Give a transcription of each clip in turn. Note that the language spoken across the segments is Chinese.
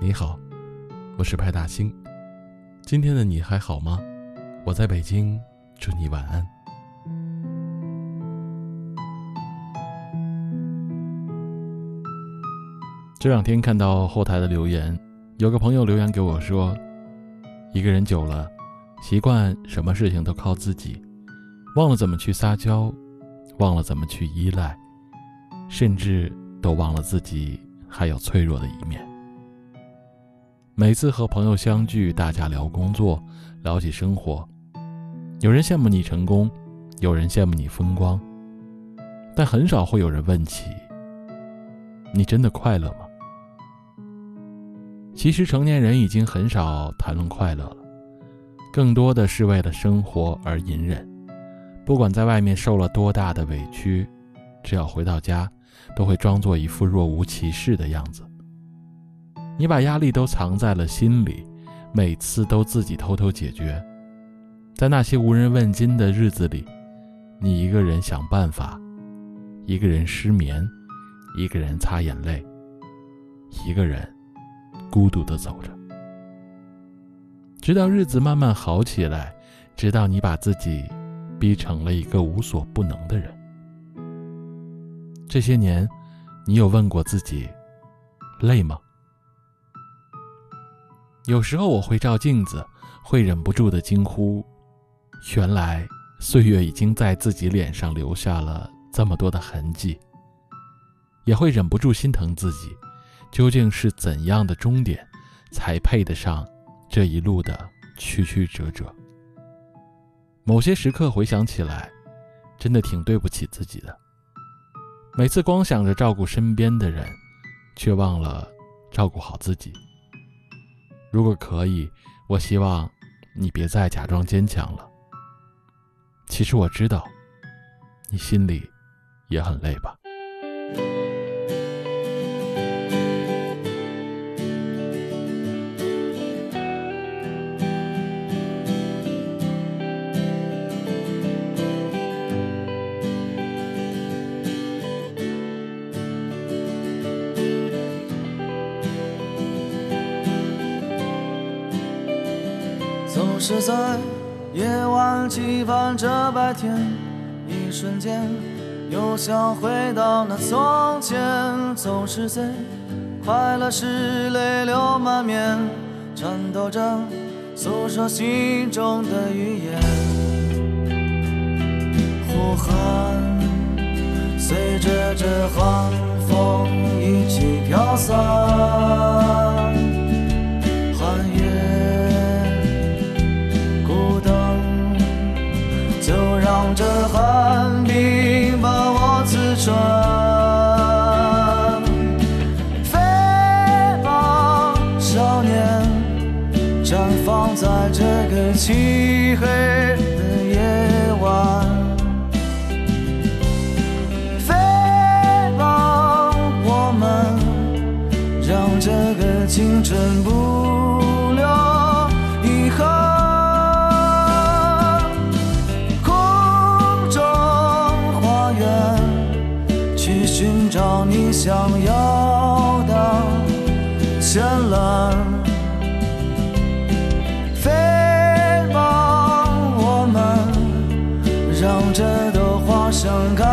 你好，我是派大星。今天的你还好吗？我在北京，祝你晚安。这两天看到后台的留言，有个朋友留言给我说：“一个人久了，习惯什么事情都靠自己，忘了怎么去撒娇，忘了怎么去依赖，甚至都忘了自己还有脆弱的一面。每次和朋友相聚，大家聊工作，聊起生活，有人羡慕你成功，有人羡慕你风光，但很少会有人问起：你真的快乐吗？”其实成年人已经很少谈论快乐了，更多的是为了生活而隐忍。不管在外面受了多大的委屈，只要回到家，都会装作一副若无其事的样子。你把压力都藏在了心里，每次都自己偷偷解决。在那些无人问津的日子里，你一个人想办法，一个人失眠，一个人擦眼泪，一个人。孤独的走着，直到日子慢慢好起来，直到你把自己逼成了一个无所不能的人。这些年，你有问过自己，累吗？有时候我会照镜子，会忍不住的惊呼：原来岁月已经在自己脸上留下了这么多的痕迹。也会忍不住心疼自己。究竟是怎样的终点，才配得上这一路的曲曲折折？某些时刻回想起来，真的挺对不起自己的。每次光想着照顾身边的人，却忘了照顾好自己。如果可以，我希望你别再假装坚强了。其实我知道，你心里也很累吧。是在夜晚期盼着白天，一瞬间又想回到那从前。总是在快乐时泪流满面，颤抖着诉说心中的语言。呼喊漆黑的夜晚。飞吧，我们，让这个青春不留遗憾。你想要的绚烂，们让这朵花盛开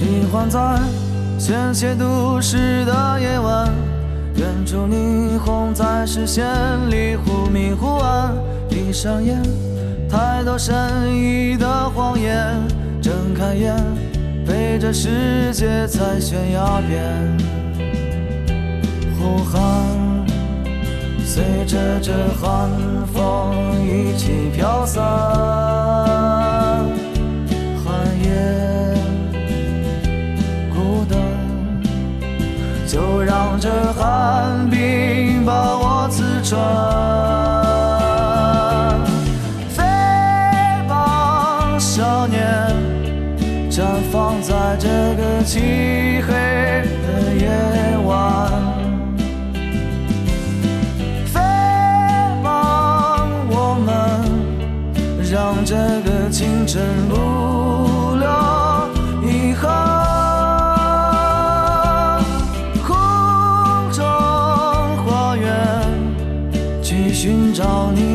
喜欢在喧嚣都市的夜晚，远处霓虹在视线里忽明忽暗。闭上眼，太多善意的谎言。睁开眼，陪着世界在悬崖边呼喊，随着这寒风一起飘散。转飞吧少年绽放在这个漆黑的夜晚。飞吧我们让这个清晨不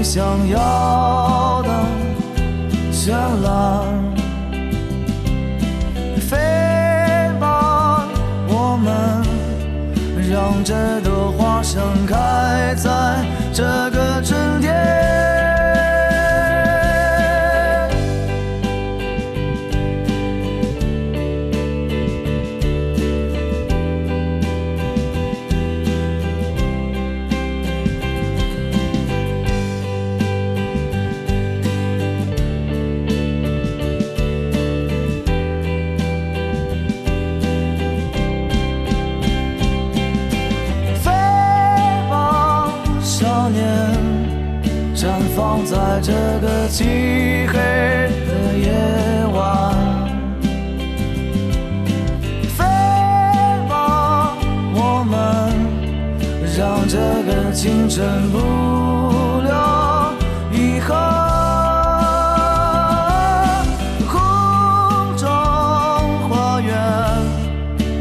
想要的绚烂。飞吧，我们，让这朵花盛开在这个春少年，绽放在这个漆黑的夜晚。飞吧，我们，让这个青春不留遗憾。空中花园。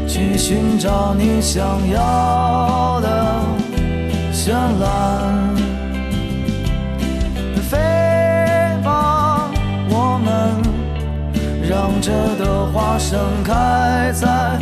去寻找你想要的绚烂。盛开在